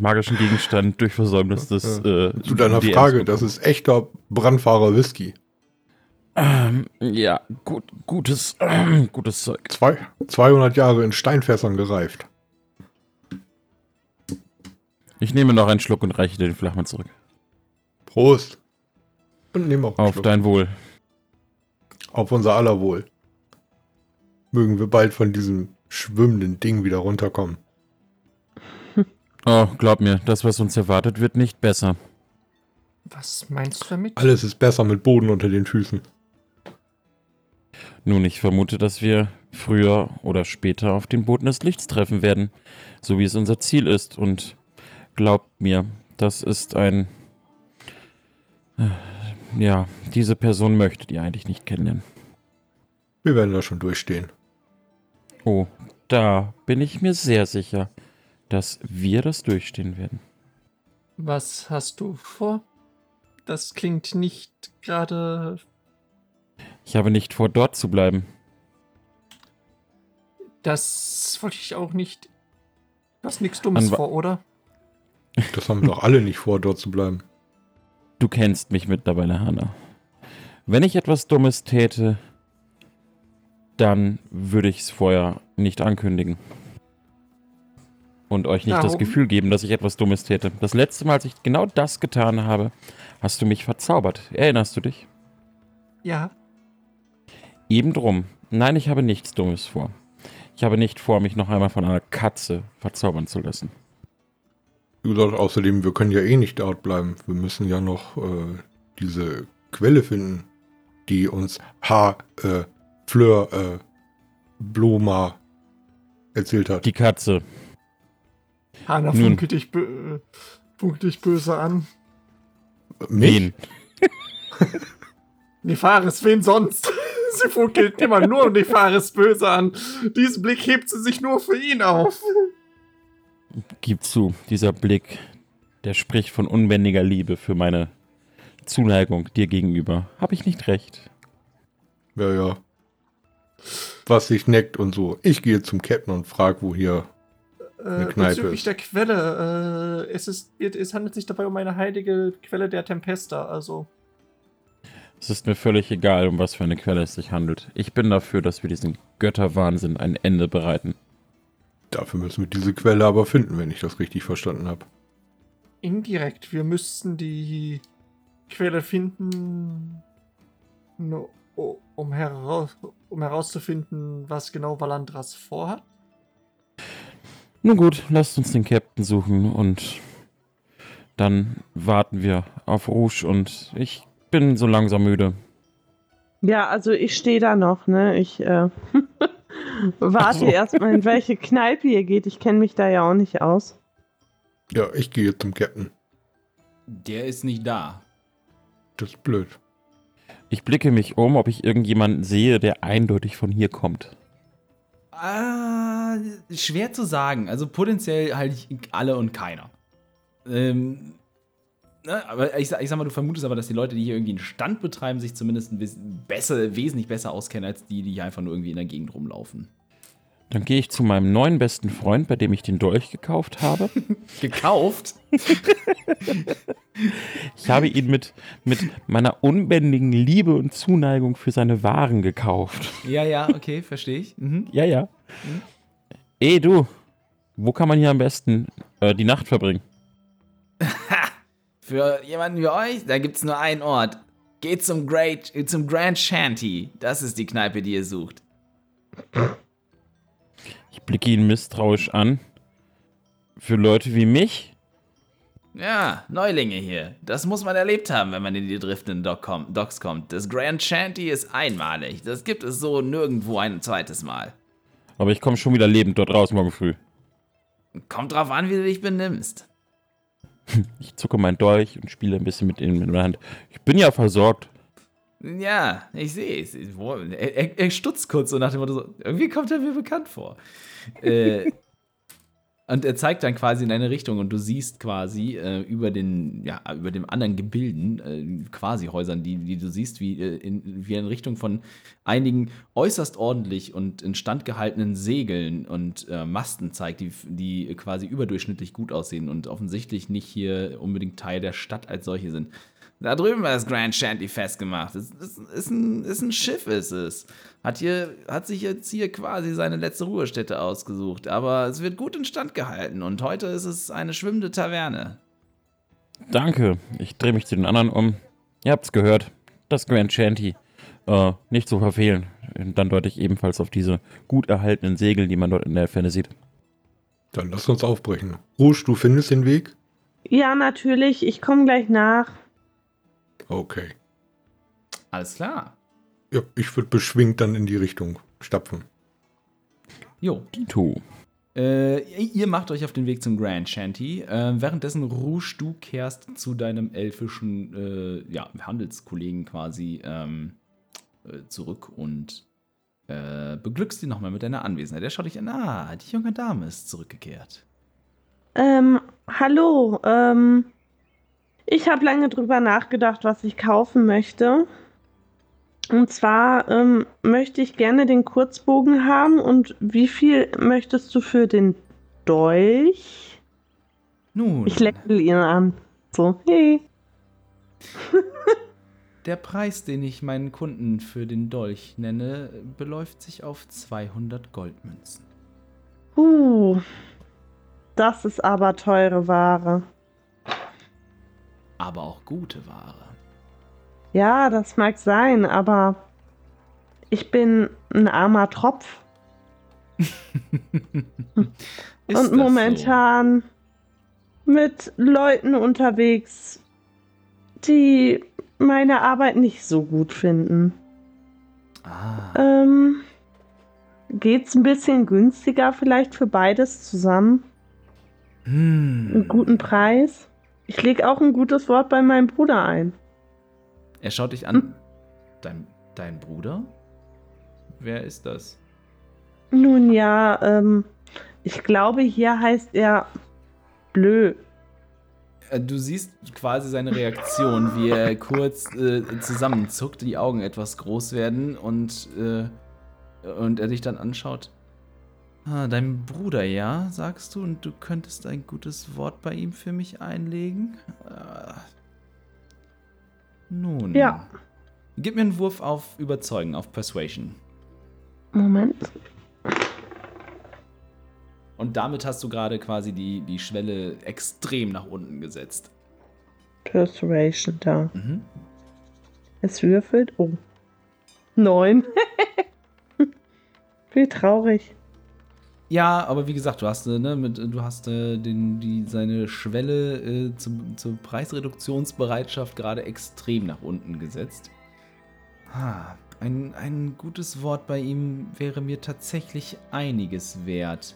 Magischen Gegenstand durch Versäumnis des. Äh, Zu deiner DMs Frage, das ist echter Brandfahrer Whisky. Ähm, ja, gut, gutes, äh, (clears throat) gutes Zeug. Zwei, 200 Jahre in Steinfässern gereift. Ich nehme noch einen Schluck und reiche den Flachmann zurück. Prost. Und nehme auch einen Auf Schluck. dein Wohl. Auf unser aller Wohl. Mögen wir bald von diesem schwimmenden Ding wieder runterkommen. Oh, glaub mir, das, was uns erwartet, wird nicht besser. Was meinst du damit? Alles ist besser mit Boden unter den Füßen. Nun, ich vermute, dass wir früher oder später auf den Boden des Lichts treffen werden, so wie es unser Ziel ist. Und glaubt mir, das ist ein... Äh, ja, diese Person möchtet ihr eigentlich nicht kennenlernen. Wir werden da schon durchstehen. Oh, da bin ich mir sehr sicher dass wir das durchstehen werden. Was hast du vor? Das klingt nicht gerade. Ich habe nicht vor, dort zu bleiben. Das wollte ich auch nicht. Du hast nichts Dummes vor, oder? Das haben wir doch alle nicht vor, dort zu bleiben. Du kennst mich mittlerweile, Hannah. Wenn ich etwas Dummes täte, dann würde ich es vorher nicht ankündigen und euch nicht Warum? das Gefühl geben, dass ich etwas Dummes täte. Das letzte Mal, als ich genau das getan habe, hast du mich verzaubert. Erinnerst du dich? Ja. Eben drum. Nein, ich habe nichts Dummes vor. Ich habe nicht vor, mich noch einmal von einer Katze verzaubern zu lassen. Du sagst außerdem, wir können ja eh nicht dort bleiben. Wir müssen ja noch äh, diese Quelle finden, die uns H. Äh, Fleur äh, Bloma erzählt hat. Die Katze. Hanna funkelt dich, bö funkelt dich böse an. Wen? (laughs) Nefaris, wen sonst? (laughs) sie funkelt immer nur Nefaris böse an. Diesen Blick hebt sie sich nur für ihn auf. Gib zu, dieser Blick, der spricht von unbändiger Liebe für meine Zuneigung dir gegenüber. Hab ich nicht recht? Ja, ja. Was sich neckt und so. Ich gehe zum Captain und frag, wo hier äh, bezüglich der Quelle, äh, es, ist, es handelt sich dabei um eine heilige Quelle der Tempesta, also. Es ist mir völlig egal, um was für eine Quelle es sich handelt. Ich bin dafür, dass wir diesen Götterwahnsinn ein Ende bereiten. Dafür müssen wir diese Quelle aber finden, wenn ich das richtig verstanden habe. Indirekt. Wir müssten die Quelle finden, um, heraus, um herauszufinden, was genau Valandras vorhat. Nun gut, lasst uns den Captain suchen und dann warten wir auf Rouge und ich bin so langsam müde. Ja, also ich stehe da noch, ne? Ich äh, (laughs) warte so. erstmal, in welche Kneipe ihr geht. Ich kenne mich da ja auch nicht aus. Ja, ich gehe zum Captain. Der ist nicht da. Das ist blöd. Ich blicke mich um, ob ich irgendjemanden sehe, der eindeutig von hier kommt. Ah, schwer zu sagen. Also potenziell halt alle und keiner. Ähm, ne, aber ich, ich sag mal, du vermutest aber, dass die Leute, die hier irgendwie einen Stand betreiben, sich zumindest ein bisschen besser, wesentlich besser auskennen als die, die hier einfach nur irgendwie in der Gegend rumlaufen. Dann gehe ich zu meinem neuen besten Freund, bei dem ich den Dolch gekauft habe. (laughs) gekauft? ich habe ihn mit, mit meiner unbändigen Liebe und Zuneigung für seine Waren gekauft. Ja, ja, okay, verstehe ich. Mhm. Ja, ja. Mhm. Ey, du, wo kann man hier am besten äh, die Nacht verbringen? (laughs) für jemanden wie euch, da gibt es nur einen Ort. Geht zum, Great, zum Grand Shanty. Das ist die Kneipe, die ihr sucht. Blicke ihn misstrauisch an. Für Leute wie mich? Ja, Neulinge hier. Das muss man erlebt haben, wenn man in die driftenden Docks kommt. Das Grand Shanty ist einmalig. Das gibt es so nirgendwo ein zweites Mal. Aber ich komme schon wieder lebend dort raus morgen früh. Kommt drauf an, wie du dich benimmst. (laughs) Ich zucke mein Dolch und spiele ein bisschen mit ihm in der Hand. Ich bin ja versorgt. Ja, ich sehe es. Er, er, er, stutzt kurz so nach dem Motto, so, irgendwie kommt er mir bekannt vor. äh, Und er zeigt dann quasi in eine Richtung und du siehst quasi äh, über den, ja, über dem anderen Gebilden, äh, quasi Häusern, die, die du siehst, wie, äh, in, wie in Richtung von einigen äußerst ordentlich und instand gehaltenen Segeln und äh, Masten zeigt, die, die quasi überdurchschnittlich gut aussehen und offensichtlich nicht hier unbedingt Teil der Stadt als solche sind. Da drüben war das Grand Shanty festgemacht. Es ist, ist, ein, ist ein Schiff, ist es. Hat, hier, hat sich jetzt hier quasi seine letzte Ruhestätte ausgesucht. Aber es wird gut instand gehalten und heute ist es eine schwimmende Taverne. Danke. Ich drehe mich zu den anderen um. Ihr habt's gehört. Das Grand Shanty. Äh, nicht zu verfehlen. Dann deute ich ebenfalls auf diese gut erhaltenen Segel, die man dort in der Ferne sieht. Dann lass uns aufbrechen. Rouge, du findest den Weg? Ja, natürlich. Ich komme gleich nach. Okay. Alles klar. Ja, ich würde beschwingt dann in die Richtung stapfen. Jo. Dito. Äh, ihr macht euch auf den Weg zum Grand Shanty. Äh, währenddessen, Rouge, du kehrst zu deinem elfischen äh, ja, Handelskollegen quasi ähm, äh, zurück und äh, beglückst ihn nochmal mit deiner Anwesenheit. Der schaut dich an. Ah, die junge Dame ist zurückgekehrt. Ähm, hallo, ähm, ich habe lange drüber nachgedacht, was ich kaufen möchte. Und zwar ähm, möchte ich gerne den Kurzbogen haben. Und wie viel möchtest du für den Dolch? Nun. Ich lächle ihn an. So, hey. (laughs) Der Preis, den ich meinen Kunden für den Dolch nenne, beläuft sich auf 200 Goldmünzen. Uh, das ist aber teure Ware aber auch gute Ware. Ja, das mag sein, aber ich bin ein armer Tropf. (laughs) Und momentan so? mit Leuten unterwegs, die meine Arbeit nicht so gut finden. Ah. Ähm, geht's ein bisschen günstiger vielleicht für beides zusammen? Hm. Einen guten Preis? Ich lege auch ein gutes Wort bei meinem Bruder ein. Er schaut dich an. Hm? Dein, dein Bruder? Wer ist das? Nun ja, ähm, ich glaube, hier heißt er Blö. Äh, du siehst quasi seine Reaktion, wie er (laughs) kurz äh, zusammenzuckt, die Augen etwas groß werden und, äh, und er dich dann anschaut. Ah, dein Bruder, ja, sagst du, und du könntest ein gutes Wort bei ihm für mich einlegen? Ah. Nun. Ja. Gib mir einen Wurf auf Überzeugen, auf Persuasion. Moment. Und damit hast du gerade quasi die, die Schwelle extrem nach unten gesetzt. Persuasion da. Mhm. Es würfelt. Oh. Neun. (laughs) Wie traurig. Ja, aber wie gesagt, du hast, äh, ne, mit, du hast äh, den, die, seine Schwelle äh, zum, zur Preisreduktionsbereitschaft gerade extrem nach unten gesetzt. Ah, ein, ein gutes Wort bei ihm wäre mir tatsächlich einiges wert.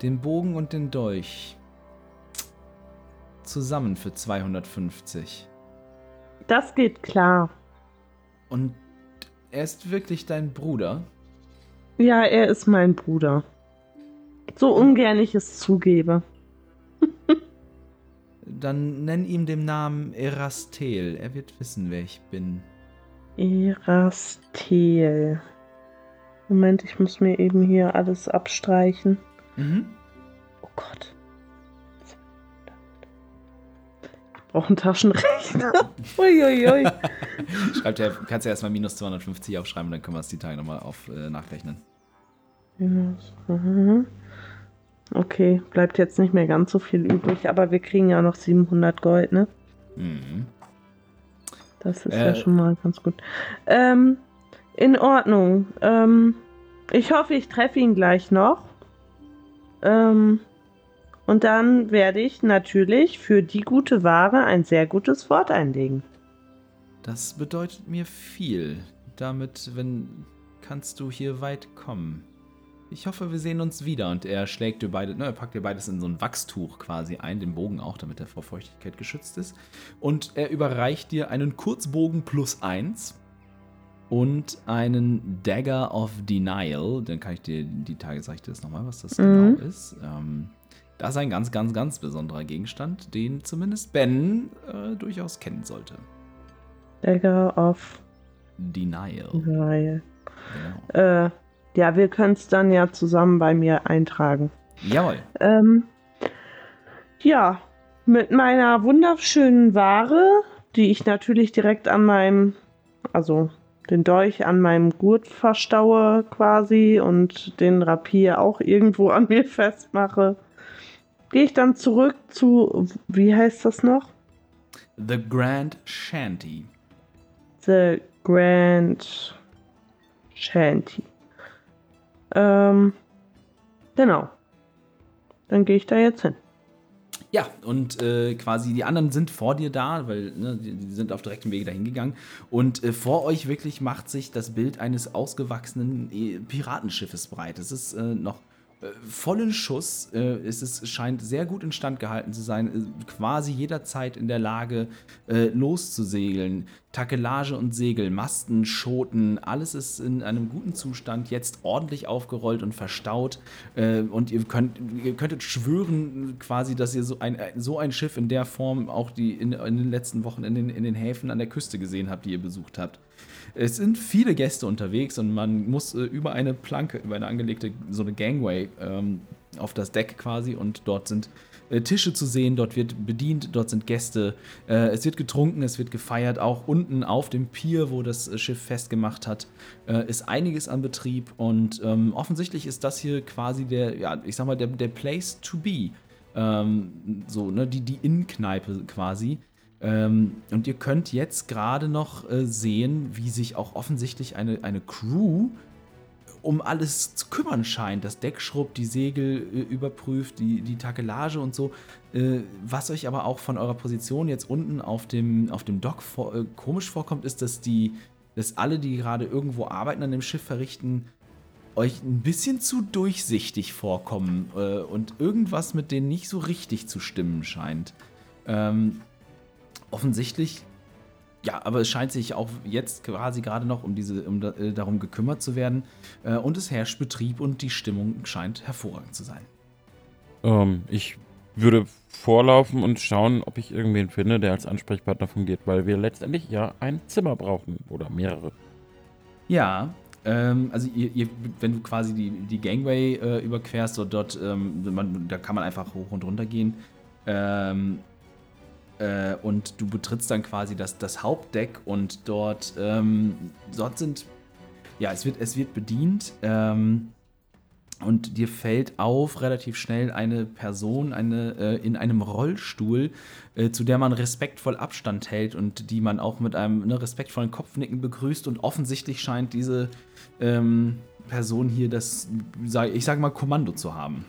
Den Bogen und den Dolch. Zusammen für 250. Das geht klar. Und er ist wirklich dein Bruder? Ja, er ist mein Bruder. So ungern ich es zugebe. (laughs) Dann nenn ihm den Namen Erastel. Er wird wissen, wer ich bin. Erastel. Moment, ich muss mir eben hier alles abstreichen. Mhm. Oh Gott. Ich brauche einen Taschenrechner. (laughs) Uiuiui. (laughs) Schreibt ja, kannst ja erstmal minus 250 aufschreiben, dann können wir es die Tage nochmal auf äh, nachrechnen. Minus. Mhm. Okay, bleibt jetzt nicht mehr ganz so viel übrig, aber wir kriegen ja noch 700 Gold, ne? Mhm. Das ist äh, ja schon mal ganz gut. Ähm, in Ordnung. Ähm, ich hoffe, ich treffe ihn gleich noch. Ähm, und dann werde ich natürlich für die gute Ware ein sehr gutes Wort einlegen. Das bedeutet mir viel. Damit, wenn kannst du hier weit kommen. Ich hoffe, wir sehen uns wieder. Und er schlägt dir beide, ne, er packt dir beides in so ein Wachstuch quasi ein, den Bogen auch, damit er vor Feuchtigkeit geschützt ist. Und er überreicht dir einen Kurzbogen plus eins und einen Dagger of Denial. Dann kann ich dir, die Tage sage ich dir das nochmal, was das mhm. genau ist. Ähm, Das ist ein ganz, ganz, ganz besonderer Gegenstand, den zumindest Ben äh, durchaus kennen sollte. Dagger of Denial. Denial. Genau. Äh, ja, wir können es dann ja zusammen bei mir eintragen. Jawohl. Ähm, ja, mit meiner wunderschönen Ware, die ich natürlich direkt an meinem, also den Dolch an meinem Gurt verstaue quasi und den Rapier auch irgendwo an mir (laughs) festmache, gehe ich dann zurück zu, wie heißt das noch? The Grand Shanty. The Grand Shanty. Ähm, genau. Dann gehe ich da jetzt hin. Ja, und äh, quasi die anderen sind vor dir da, weil ne, die, sind auf direktem Wege dahin gegangen. Und äh, vor euch wirklich macht sich das Bild eines ausgewachsenen äh, Piratenschiffes breit. Es ist äh, noch vollen Schuss. Äh, es ist, scheint sehr gut instand gehalten zu sein, äh, quasi jederzeit in der Lage äh, loszusegeln. Takelage und Segel, Masten, Schoten, alles ist in einem guten Zustand, jetzt ordentlich aufgerollt und verstaut. Und ihr, könnt, ihr könntet schwören, quasi, dass ihr so ein, so ein Schiff in der Form auch die in, in den letzten Wochen in den, in den Häfen an der Küste gesehen habt, die ihr besucht habt. Es sind viele Gäste unterwegs und man muss äh, über eine Planke, über eine angelegte, so eine Gangway ähm, auf das Deck quasi und dort sind äh, Tische zu sehen, dort wird bedient, dort sind Gäste, äh, es wird getrunken, es wird gefeiert, auch unten auf dem Pier, wo das äh, Schiff festgemacht hat, äh, ist einiges an Betrieb und ähm, offensichtlich ist das hier quasi der, ja, ich sag mal, der, der Place to be. Ähm, so, ne, die, die Innenkneipe quasi. Ähm, und ihr könnt jetzt gerade noch äh, sehen, wie sich auch offensichtlich eine, eine Crew um alles zu kümmern scheint. Das Deck schrubbt, die Segel äh, überprüft, die, die Takelage und so. Äh, was euch aber auch von eurer Position jetzt unten auf dem, auf dem Dock vor, äh, komisch vorkommt, ist, dass die, dass alle, die gerade irgendwo arbeiten an dem Schiff verrichten, euch ein bisschen zu durchsichtig vorkommen äh, und irgendwas mit denen nicht so richtig zu stimmen scheint. Ähm, offensichtlich, ja, aber es scheint sich auch jetzt quasi gerade noch um diese, um äh, darum gekümmert zu werden. Äh, und es herrscht Betrieb und die Stimmung scheint hervorragend zu sein. Ähm, ich würde vorlaufen und schauen, ob ich irgendwen finde, der als Ansprechpartner fungiert, weil wir letztendlich ja ein Zimmer brauchen oder mehrere. Ja, ähm, also ihr, ihr, wenn du quasi die, die Gangway äh, überquerst, so dort, ähm, man, da kann man einfach hoch und runter gehen. Ähm, äh, und du betrittst dann quasi das, das Hauptdeck und dort, ähm, dort sind, ja, es wird, es wird bedient. Ähm, und dir fällt auf relativ schnell eine Person eine, äh, in einem Rollstuhl, äh, zu der man respektvoll Abstand hält und die man auch mit einem ne, respektvollen Kopfnicken begrüßt. Und offensichtlich scheint diese ähm, Person hier das, ich sage mal, Kommando zu haben.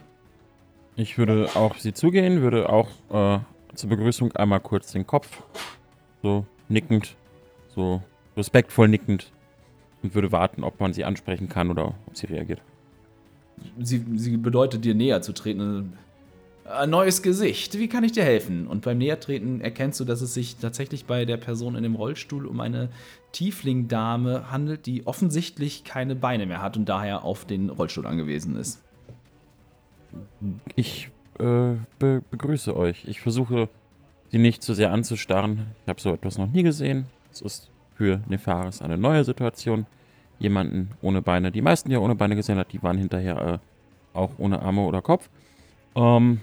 Ich würde auf sie zugehen, würde auch äh, zur Begrüßung einmal kurz den Kopf, so nickend, so respektvoll nickend und würde warten, ob man sie ansprechen kann oder ob sie reagiert. Sie, sie bedeutet dir näher zu treten. Ein neues Gesicht, wie kann ich dir helfen? Und beim Nähertreten erkennst du, dass es sich tatsächlich bei der Person in dem Rollstuhl um eine Tiefling-Dame handelt, die offensichtlich keine Beine mehr hat und daher auf den Rollstuhl angewiesen ist. Ich äh, be begrüße euch. Ich versuche, sie nicht zu sehr anzustarren. Ich habe so etwas noch nie gesehen. Es ist für Nefaris eine neue Situation. Jemanden ohne Beine. Die meisten, die er ohne Beine gesehen hat, die waren hinterher äh, auch ohne Arme oder Kopf. Ähm,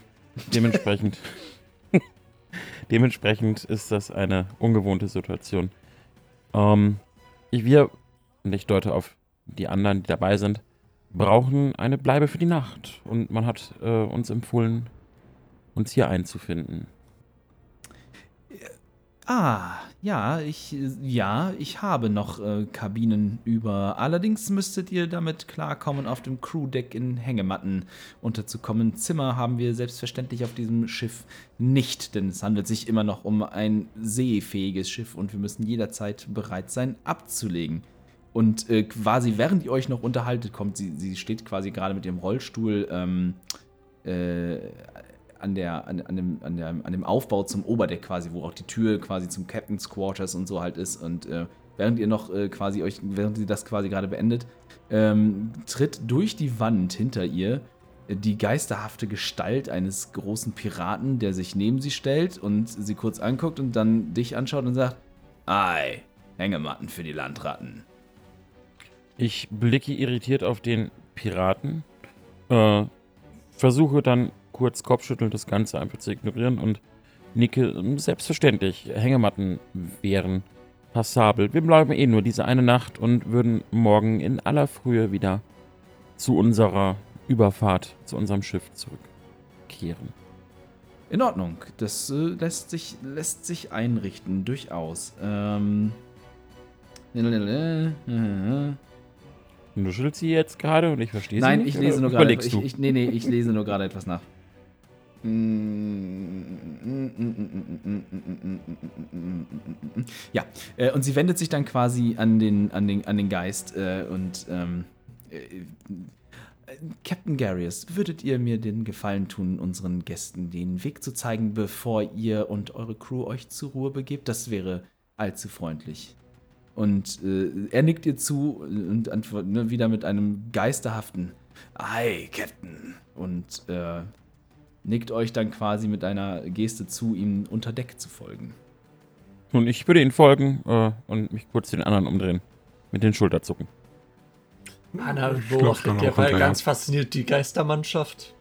dementsprechend, (laughs) dementsprechend ist das eine ungewohnte Situation. Ähm, ich, wir, und ich deute auf die anderen, die dabei sind, brauchen eine Bleibe für die Nacht. Und man hat äh, uns empfohlen, uns hier einzufinden. Ah, ja, ich, ja, ich habe noch äh, Kabinen über. Allerdings müsstet ihr damit klarkommen, auf dem Crewdeck in Hängematten unterzukommen. Zimmer haben wir selbstverständlich auf diesem Schiff nicht, denn es handelt sich immer noch um ein seefähiges Schiff und wir müssen jederzeit bereit sein, abzulegen. Und äh, quasi während ihr euch noch unterhaltet, kommt sie, sie steht quasi gerade mit ihrem Rollstuhl ähm, äh, an, der, an, an, dem, an, der, an dem Aufbau zum Oberdeck quasi, wo auch die Tür quasi zum Captain's Quarters und so halt ist. Und äh, während ihr noch äh, quasi euch, während sie das quasi gerade beendet, ähm, tritt durch die Wand hinter ihr die geisterhafte Gestalt eines großen Piraten, der sich neben sie stellt und sie kurz anguckt und dann dich anschaut und sagt, Ei, Hängematten für die Landratten. Ich blicke irritiert auf den Piraten, äh, versuche dann kurz kopfschüttelnd das Ganze einfach zu ignorieren und nicke selbstverständlich. Hängematten wären passabel. Wir bleiben eh nur diese eine Nacht und würden morgen in aller Frühe wieder zu unserer Überfahrt, zu unserem Schiff zurückkehren. In Ordnung, das äh, lässt, sich, lässt sich einrichten, durchaus. Ähm. Nuschelt sie jetzt gerade und ich verstehe sie Nein, nicht? ich lese nur gerade. Ich, ich, nee, nee, ich lese nur gerade etwas nach. Ja, äh, und sie wendet sich dann quasi an den, an den, an den Geist äh, und ähm, äh, Captain Garius, würdet ihr mir den Gefallen tun, unseren Gästen den Weg zu zeigen, bevor ihr und eure Crew euch zur Ruhe begebt? Das wäre allzu freundlich. Und äh, er nickt ihr zu und antwortet ne, wieder mit einem geisterhaften Ei, Captain. Und äh, nickt euch dann quasi mit einer Geste zu, ihm unter Deck zu folgen. Nun, ich würde ihnen folgen äh, und mich kurz den anderen umdrehen. Mit den Schulterzucken. Anna beobachtet derweil ganz fasziniert die Geistermannschaft.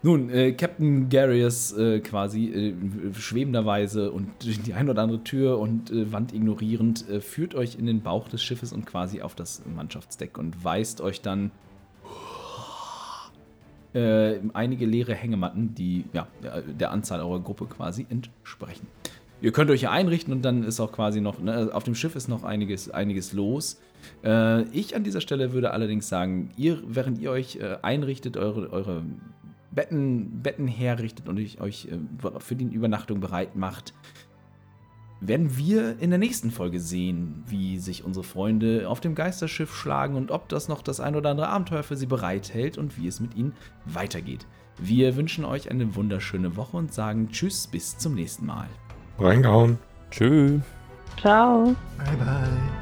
Nun, äh, Captain Garius äh, quasi äh, schwebenderweise und durch die ein oder andere Tür und äh, Wand ignorierend äh, führt euch in den Bauch des Schiffes und quasi auf das Mannschaftsdeck und weist euch dann äh, einige leere Hängematten, die ja, der Anzahl eurer Gruppe quasi entsprechen. Ihr könnt euch hier einrichten und dann ist auch quasi noch, ne, auf dem Schiff ist noch einiges, einiges los. Äh, ich an dieser Stelle würde allerdings sagen, ihr, während ihr euch äh, einrichtet, eure, eure Betten, Betten herrichtet und euch äh, für die Übernachtung bereit macht, werden wir in der nächsten Folge sehen, wie sich unsere Freunde auf dem Geisterschiff schlagen und ob das noch das ein oder andere Abenteuer für sie bereithält und wie es mit ihnen weitergeht. Wir wünschen euch eine wunderschöne Woche und sagen Tschüss, bis zum nächsten Mal. Reingehauen. Tschüss. Ciao. Bye, bye.